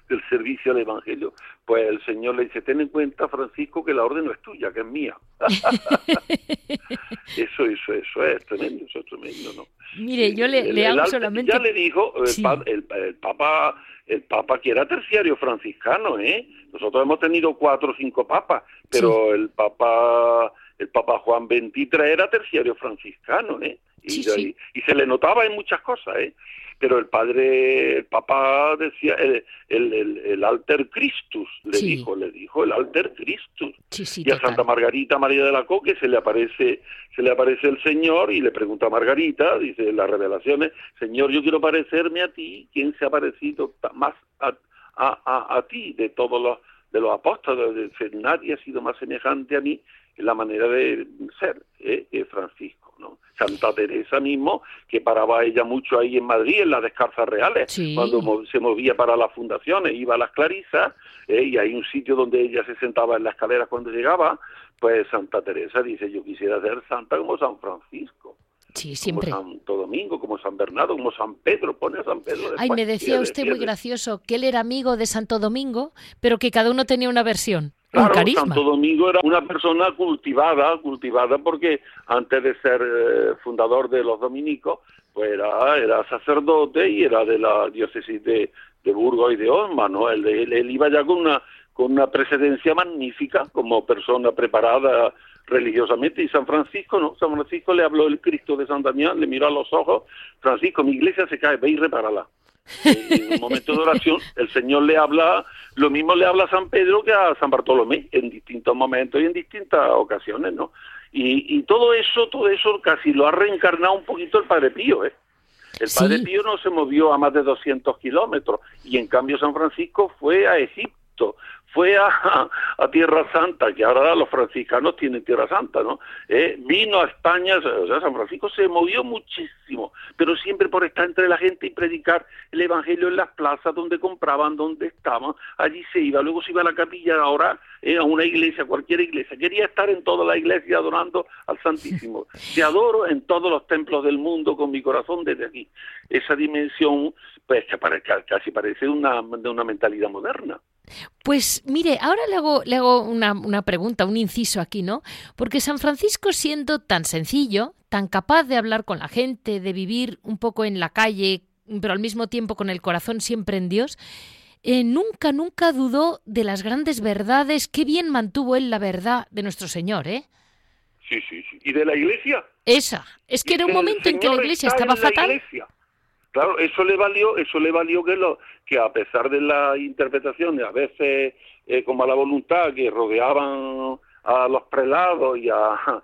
del servicio al Evangelio, pues el Señor le dice, ten en cuenta, Francisco, que la orden no es tuya, que es mía. eso, eso, eso es tremendo, eso es tremendo, ¿no? Mire, yo le, le hago solamente... Ya le dijo el, el, Papa el Papa que era terciario franciscano, ¿eh? Nosotros hemos tenido cuatro o cinco papas, pero el Papa el Papa Juan XXIII era terciario franciscano, ¿eh? Y, y, se le notaba en muchas cosas, ¿eh? pero el padre, el papá decía, el, el, el, alter Christus, le dijo, le dijo el alter Christus. y a Santa Margarita María de la Coque se le aparece, se le aparece el Señor y le pregunta a Margarita, dice las revelaciones, Señor, yo quiero parecerme a ti, ¿quién se ha parecido más a, a, a, ti de todos los de los apóstoles? Nadie ha sido más semejante a mí en la manera de ser, ¿eh? Francisco. Santa Teresa mismo, que paraba ella mucho ahí en Madrid, en las descalzas reales, cuando se movía para las fundaciones, iba a las Clarisas, eh, y hay un sitio donde ella se sentaba en la escalera cuando llegaba, pues Santa Teresa dice, yo quisiera ser santa como San Francisco. Sí, siempre. Como Santo Domingo, como San Bernardo, como San Pedro, pone a San Pedro. Ay, me decía usted muy gracioso que él era amigo de Santo Domingo, pero que cada uno tenía una versión. Claro, Santo Domingo era una persona cultivada, cultivada porque antes de ser eh, fundador de los dominicos, pues era, era sacerdote y era de la diócesis de, de Burgos y de Osma, ¿no? Él, él, iba ya con una, con una precedencia magnífica como persona preparada religiosamente. Y San Francisco no, San Francisco le habló el Cristo de San Damián, le miró a los ojos, Francisco, mi iglesia se cae, ve y repárala en un momento de oración, el Señor le habla, lo mismo le habla a San Pedro que a San Bartolomé, en distintos momentos y en distintas ocasiones, ¿no? Y, y todo eso, todo eso casi lo ha reencarnado un poquito el Padre Pío, ¿eh? El Padre Pío no se movió a más de 200 kilómetros y en cambio San Francisco fue a Egipto, fue a, a, Tierra Santa, que ahora los franciscanos tienen Tierra Santa, ¿no? Eh, vino a España, o sea, San Francisco se movió muchísimo, pero siempre por estar entre la gente y predicar el Evangelio en las plazas donde compraban, donde estaban, allí se iba, luego se iba a la capilla a orar, eh, a una iglesia, cualquier iglesia, quería estar en toda la iglesia adorando al Santísimo. Te adoro en todos los templos del mundo con mi corazón desde aquí. Esa dimensión, pues casi parece una, de una mentalidad moderna. Pues mire, ahora le hago, le hago una, una, pregunta, un inciso aquí, ¿no? Porque San Francisco, siendo tan sencillo, tan capaz de hablar con la gente, de vivir un poco en la calle, pero al mismo tiempo con el corazón siempre en Dios, eh, nunca, nunca dudó de las grandes verdades. Qué bien mantuvo él la verdad de nuestro Señor, ¿eh? Sí, sí, sí. ¿Y de la iglesia? Esa. Es que era un momento en que la iglesia estaba fatal. Claro, eso le valió, eso le valió que lo, que a pesar de la interpretación a veces eh, como a la voluntad que rodeaban a los prelados y a,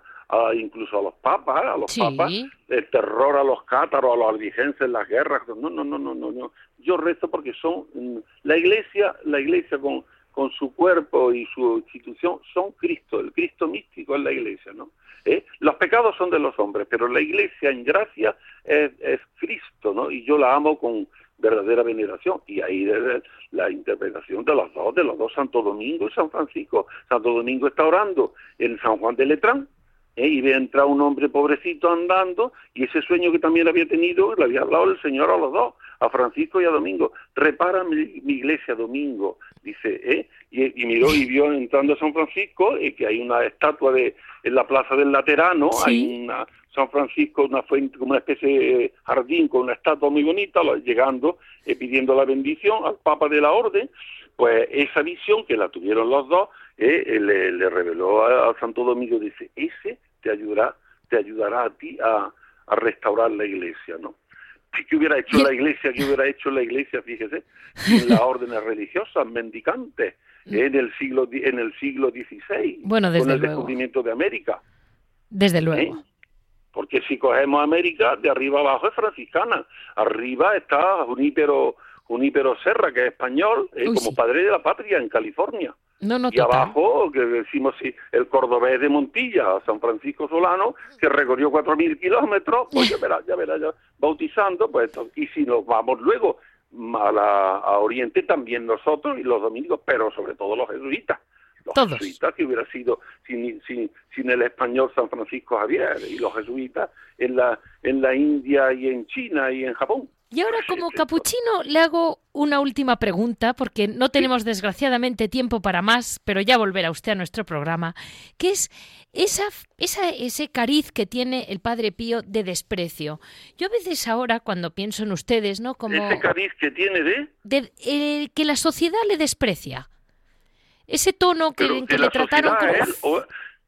incluso a los papas, a los papas, el terror a los cátaros, a los albigenses en las guerras, no, no, no, no, no, yo rezo porque son mm, la iglesia, la iglesia con con su cuerpo y su institución son Cristo, el Cristo místico es la iglesia, ¿no? ¿Eh? Los pecados son de los hombres, pero la iglesia en gracia es, Cristo, ¿no? Y yo la amo con verdadera veneración. Y ahí la interpretación de los dos, de los dos Santo Domingo y San Francisco. Santo Domingo está orando en San Juan de Letrán, ¿eh? y ve entrar un hombre pobrecito andando, y ese sueño que también había tenido, le había hablado el Señor a los dos, a Francisco y a Domingo. Repara mi, iglesia, Domingo, dice, ¿eh? Y, miró y vio entrando a San Francisco, y que hay una estatua de en la plaza del Laterano, hay una San Francisco, una fuente, como una especie de jardín con una estatua muy bonita, llegando, eh, pidiendo la bendición al Papa de la Orden, pues esa visión que la tuvieron los dos, eh, eh le, reveló a, Santo Domingo, dice, ese te ayudará, te ayudará a ti a, a restaurar la iglesia, ¿no? ¿Qué hubiera hecho la iglesia? ¿Qué hubiera hecho la iglesia? Fíjese, sin las órdenes religiosas, mendicantes, mm. en el siglo en el siglo XVI bueno, desde con el luego. descubrimiento de América. Desde luego. Porque si cogemos América, de arriba abajo es franciscana. Arriba está Junípero, Junípero Serra, que es español, eh, como padre de la patria en California. No, no, y abajo, que decimos sí, el cordobés de Montilla, San Francisco Solano, que recorrió 4.000 kilómetros, pues ya verás, ya verás, ya, bautizando, pues, y si nos vamos luego a, la, a Oriente, también nosotros y los dominicos, pero sobre todo los jesuitas. Los jesuitas que hubiera sido sin, sin, sin, el español San Francisco Javier y los jesuitas en la, en la India y en China y en Japón. Y ahora como capuchino le hago una última pregunta, porque no tenemos desgraciadamente tiempo para más, pero ya volverá usted a nuestro programa, que es esa, esa, ese cariz que tiene el Padre Pío de desprecio. Yo a veces ahora, cuando pienso en ustedes, ¿no? Como... ¿Ese cariz que tiene de...? de eh, que la sociedad le desprecia ese tono que, le trataron como...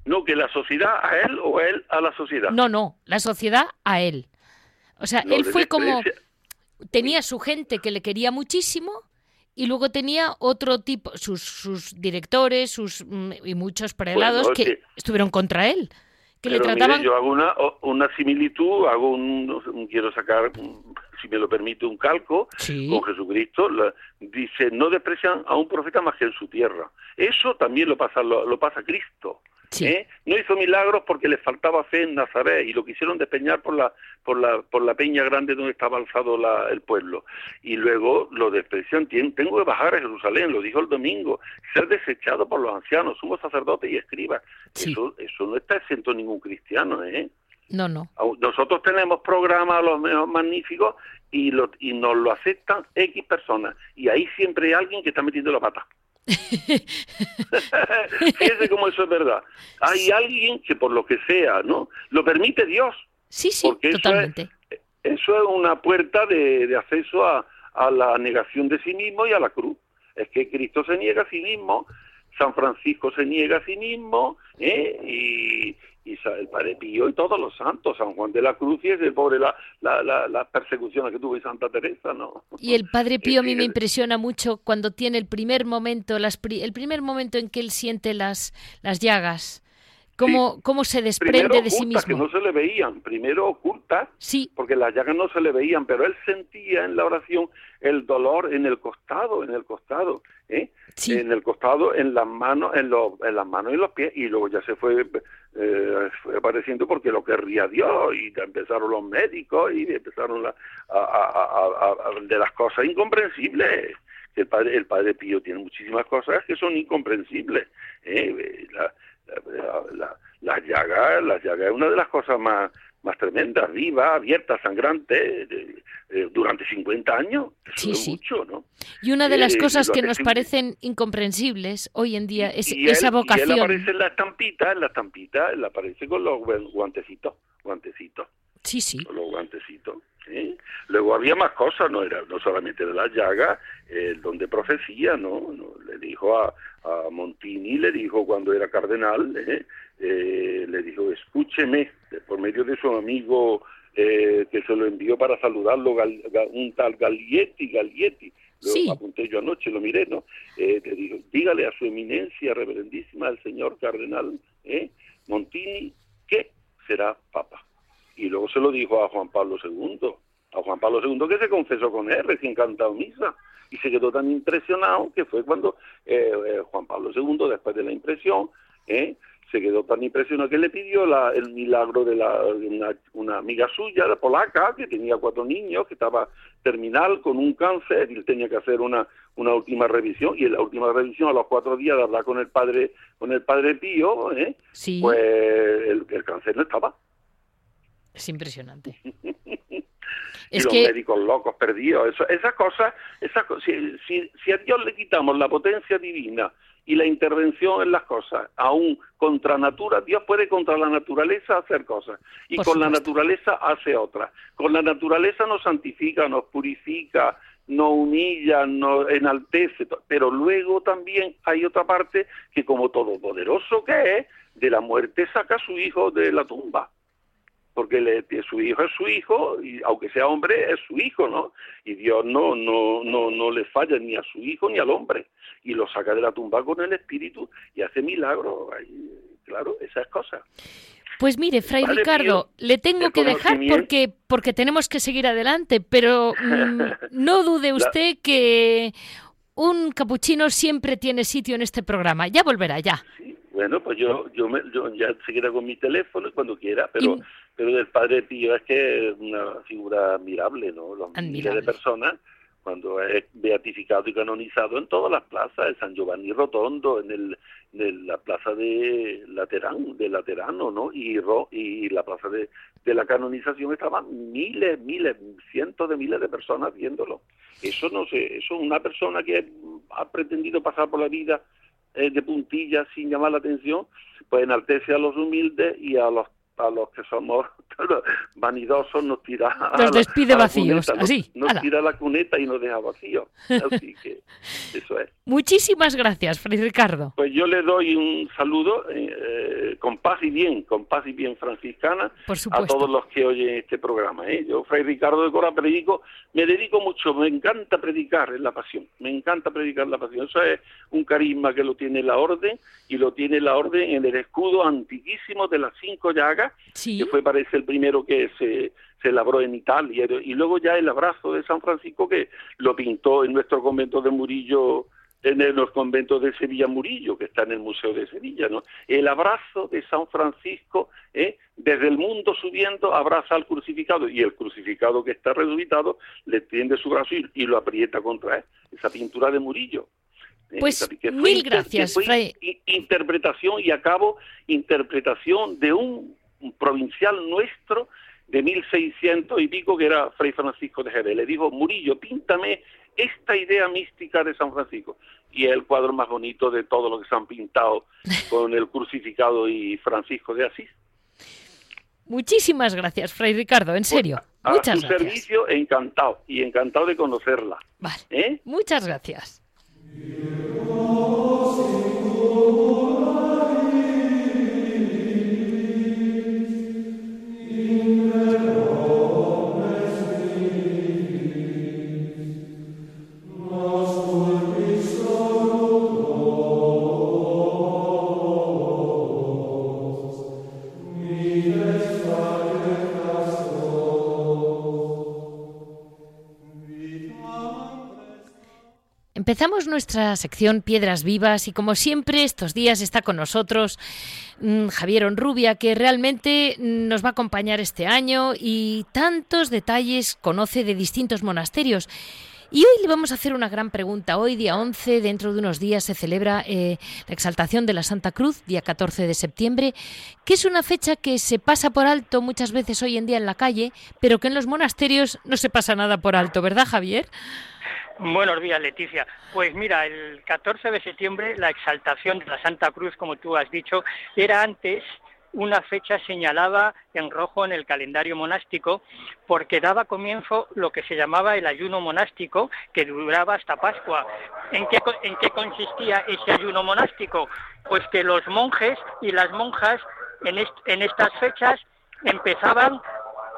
no, que la sociedad a él o él a la sociedad. No, no, la sociedad a él. O sea, él fue como... Tenía su gente que le quería muchísimo y luego tenía otro tipo, sus, sus directores sus mm, y muchos prelados que, estuvieron contra él. Que le trataban... yo hago una, una similitud, hago un, quiero sacar si me lo permite, un calco con Jesucristo, dice, no desprecian a un profeta más que en su tierra. Eso también lo pasa, lo, pasa Cristo. ¿eh? No hizo milagros porque le faltaba fe en Nazaret y lo quisieron despeñar por la, por la, por la peña grande donde estaba alzado el pueblo. Y luego lo desprecian, tengo que bajar a Jerusalén, lo dijo el domingo, ser desechado por los ancianos, sumo sacerdote y escriba. Eso, eso no está exento ningún cristiano, ¿eh? No, no. Nosotros tenemos programas los magníficos y, lo, y nos lo aceptan X personas. Y ahí siempre hay alguien que está metiendo la pata. Fíjese cómo eso es verdad. Hay alguien que por lo que sea, ¿no? Lo permite Dios. Sí, sí, porque totalmente. Eso es, una puerta de, acceso a, a la negación de sí mismo y a la cruz. Es que Cristo se niega a sí mismo, San Francisco se niega a sí mismo, ¿eh? y el Padre Pío y todos los santos, San Juan de la Cruz y ese pobre la, la, la, persecución que tuvo Santa Teresa, ¿no? Y el Padre Pío a mí me impresiona mucho cuando tiene el primer momento, las, el primer momento en que él siente las, las llagas. Cómo, cómo se desprende de sí mismo. que no se le veían, primero ocultas, sí. porque las llagas no se le veían, pero él sentía en la oración el dolor en el costado, en el costado, ¿eh? en el costado, en las manos, en, los, en las manos y los pies, y luego ya se fue, eh, apareciendo porque lo querría Dios, y empezaron los médicos, y empezaron a, a, de las cosas incomprensibles. El padre, el padre Pío tiene muchísimas cosas que son incomprensibles. ¿eh? La, la, la, llaga, la llaga es una de las cosas más, más tremendas, viva, abierta, sangrante, durante 50 años. Eso es mucho, ¿no? Y una de las eh, cosas que nos parecen incomprensibles hoy en día es esa vocación. Y él aparece en la estampita, en la estampita, él aparece con los guantecitos, guantecitos. Sí, sí. Con los guantecitos. Luego había más cosas, no era no solamente de la llaga, el don de profecía, ¿no? Le dijo a, a, Montini, le dijo cuando era cardenal, ¿eh? Eh, le dijo, escúcheme, por medio de su amigo eh, que se lo envió para saludarlo, un tal Galietti, Galietti, lo apunté yo anoche, lo miré, ¿no? Eh, le dijo, dígale a su eminencia reverendísima, el señor cardenal ¿eh? Montini, que será papa. Y luego se lo dijo a Juan Pablo II, a Juan Pablo II que se confesó con él, recién cantado misa, y se quedó tan impresionado que fue cuando eh, Juan Pablo II, después de la impresión, ¿eh? se quedó tan impresionado que le pidió la, el milagro de, la, una, amiga suya, la polaca, que tenía cuatro niños, que estaba terminal con un cáncer y él tenía que hacer una, una última revisión y en la última revisión a los cuatro días de hablar con el padre con el padre Pío, ¿eh? pues el, cáncer no estaba. Es impresionante. y los médicos locos perdidos, eso, esas cosas, esa, si, si, si a Dios le quitamos la potencia divina y la intervención en las cosas, aún contra natura, Dios puede contra la naturaleza hacer cosas y con la naturaleza hace otras. Con la naturaleza nos santifica, nos purifica, nos humilla, nos enaltece, pero luego también hay otra parte que como todopoderoso que es, de la muerte saca a su hijo de la tumba. Porque le, su hijo es su hijo y aunque sea hombre es su hijo, ¿no? Y Dios no no no no le falla ni a su hijo ni al hombre y lo saca de la tumba con el espíritu y hace milagros, claro, esas cosas. Pues mire, Fray Ricardo, le tengo que dejar porque, porque tenemos que seguir adelante, pero mm, no dude usted que un capuchino siempre tiene sitio en este programa. Ya volverá, ya. bueno, pues yo, yo, yo ya seguiré con mi teléfono cuando quiera, pero, pero del Padre Pío es que es una figura admirable, ¿no? Los miles de personas cuando es beatificado y canonizado en todas las plazas, en San Giovanni Rotondo, en, el, en la plaza de Laterán, de Laterano, ¿no? Y, y la plaza de, de la canonización estaban miles, miles, cientos de miles de personas viéndolo. Eso no sé, eso una persona que ha pretendido pasar por la vida eh, de puntillas sin llamar la atención, pues enaltece a los humildes y a los a los que somos vanidosos nos tira nos despide vacíos así nos, tira la cuneta y nos deja vacíos. Así que eso es. Muchísimas gracias Fray Ricardo. Pues yo le doy un saludo eh, con paz y bien con paz y bien franciscana a todos los que oyen este programa ¿eh? yo Fray Ricardo de Cora predico me dedico mucho me encanta predicar en la pasión me encanta predicar la pasión. Eso es un carisma que lo tiene la orden y lo tiene la orden en el escudo antiquísimo de las cinco llagas que fue parece el primero que se, se elaboró en Italia, y luego ya el abrazo de San Francisco que lo pintó en nuestro convento de Murillo, en los conventos de Sevilla Murillo, que está en el Museo de Sevilla, ¿no? El abrazo de San Francisco, ¿eh? desde el mundo subiendo, abraza al crucificado, y el crucificado que está resucitado le tiende su brazo y, lo aprieta contra él. Esa pintura de Murillo. ¿eh? Pues mil gracias, Fray. Interpretación y acabo interpretación de un provincial nuestro de 1600 y pico, que era Fray Francisco de Jerez. Le dijo, Murillo, píntame esta idea mística de San Francisco. Y es el cuadro más bonito de todo lo que se han pintado con el crucificado y Francisco de Asís. Muchísimas gracias, Fray Ricardo, en serio. a Muchas su servicio, encantado, y encantado de conocerla. Vale. ¿Eh? Muchas gracias. Empezamos nuestra sección Piedras Vivas y como siempre estos días está con nosotros mm, Javier Onrubia que realmente nos va a acompañar este año y tantos detalles conoce de distintos monasterios. Y hoy le vamos a hacer una gran pregunta. Hoy, día 11, dentro de unos días, se celebra eh, la exaltación de la Santa Cruz, día 14 de septiembre, que es una fecha que se pasa por alto muchas veces hoy en día en la calle, pero que en los monasterios no se pasa nada por alto, ¿verdad, Javier? Buenos días, Leticia. Pues mira, el 14 de septiembre la exaltación de la Santa Cruz, como tú has dicho, era antes una fecha señalada en rojo en el calendario monástico porque daba comienzo lo que se llamaba el ayuno monástico que duraba hasta Pascua. ¿En qué, en qué consistía ese ayuno monástico? Pues que los monjes y las monjas en, en estas fechas empezaban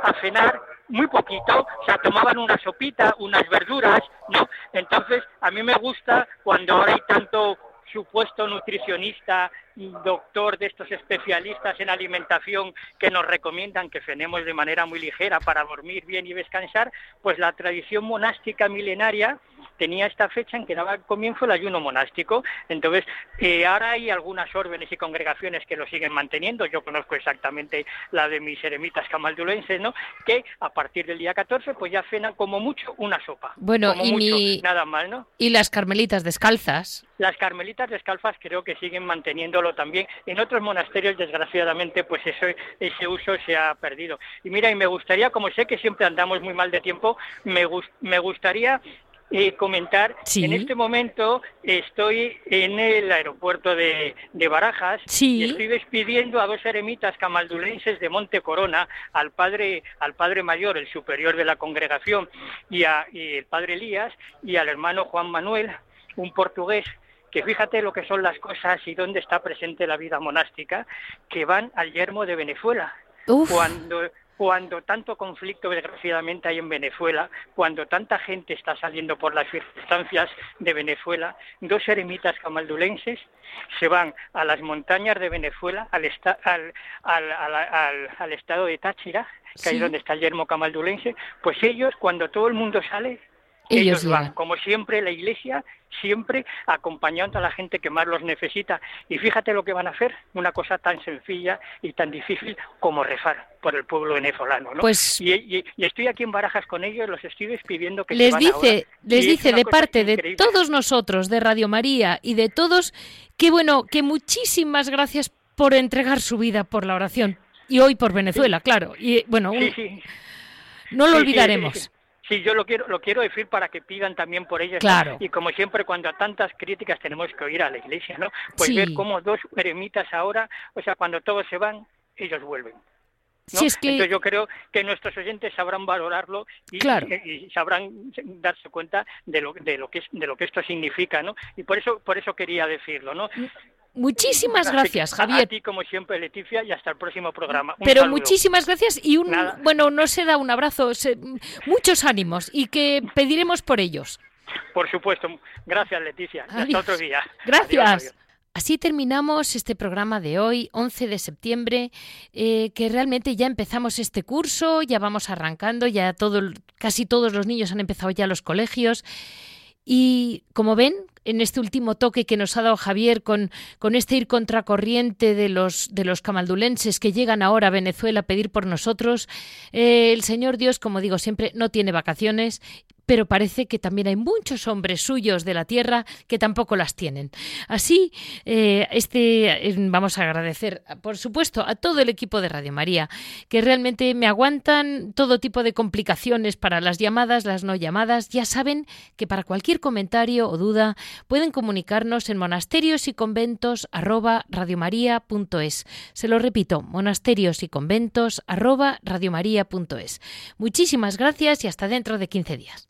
a cenar muy poquito, o sea, tomaban una sopita, unas verduras, ¿no? Entonces, a mí me gusta cuando ahora hay tanto supuesto nutricionista, doctor de estos especialistas en alimentación que nos recomiendan que cenemos de manera muy ligera para dormir bien y descansar, pues la tradición monástica milenaria tenía esta fecha en que daba comienzo el ayuno monástico. Entonces, eh, ahora hay algunas órdenes y congregaciones que lo siguen manteniendo. Yo conozco exactamente la de mis eremitas camaldulenses, ¿no? Que a partir del día 14, pues ya cenan como mucho una sopa. Bueno, y nada mal, ¿no? Y las carmelitas descalzas. Las carmelitas descalzas creo que siguen manteniéndolo también. En otros monasterios, desgraciadamente, pues eso, ese uso se ha perdido. Y mira, y me gustaría, como sé que siempre andamos muy mal de tiempo, me, me gustaría eh, comentar. En este momento estoy en el aeropuerto de, Barajas y estoy despidiendo a dos eremitas camaldulenses de Monte Corona, al padre, al padre mayor, el superior de la congregación, y, a, y el padre Elías, y al hermano Juan Manuel, un portugués que fíjate lo que son las cosas y dónde está presente la vida monástica, que van al yermo de Venezuela. Cuando cuando tanto conflicto desgraciadamente hay en Venezuela, cuando tanta gente está saliendo por las circunstancias de Venezuela, dos eremitas camaldulenses se van a las montañas de Venezuela, al, al, estado de Táchira, que es donde está el yermo camaldulense, pues ellos, cuando todo el mundo sale, ellos, van, como siempre, la Iglesia, siempre acompañando a la gente que más los necesita. Y fíjate lo que van a hacer, una cosa tan sencilla y tan difícil como rezar por el pueblo venezolano. ¿no? Pues, y, estoy aquí en Barajas con ellos, los estoy despidiendo que les dice, les dice de parte de todos nosotros, de Radio María y de todos, que bueno, que muchísimas gracias por entregar su vida por la oración. Y hoy por Venezuela, claro. Y bueno, no lo olvidaremos. Sí, yo lo quiero, lo quiero decir para que pidan también por ellas. Claro. Y como siempre, cuando a tantas críticas tenemos que oír a la iglesia, ¿no? Pues ver cómo dos eremitas ahora, o sea, cuando todos se van, ellos vuelven. ¿no? es que... Entonces yo creo que nuestros oyentes sabrán valorarlo y, y, sabrán darse cuenta de lo, de lo que de lo que esto significa, ¿no? Y por eso por eso quería decirlo, ¿no? Muchísimas gracias, Javier. A ti, como siempre, Leticia, y hasta el próximo programa. Pero muchísimas gracias y un, bueno, no se da un abrazo, muchos ánimos y que pediremos por ellos. Por supuesto. Gracias, Leticia. hasta otro día. Gracias. Así terminamos este programa de hoy, 11 de septiembre, eh, que realmente ya empezamos este curso, ya vamos arrancando, ya todo, casi todos los niños han empezado ya los colegios. Y como ven, en este último toque que nos ha dado Javier con, con este ir contracorriente de los, de los camaldulenses que llegan ahora a Venezuela a pedir por nosotros, eh, el Señor Dios, como digo siempre, no tiene vacaciones pero parece que también hay muchos hombres suyos de la tierra que tampoco las tienen. Así, eh, este, eh, vamos a agradecer, por supuesto, a todo el equipo de Radio María, que realmente me aguantan todo tipo de complicaciones para las llamadas, las no llamadas. Ya saben que para cualquier comentario o duda pueden comunicarnos en monasterios y conventos arroba Se lo repito, monasterios y conventos arroba Muchísimas gracias y hasta dentro de 15 días.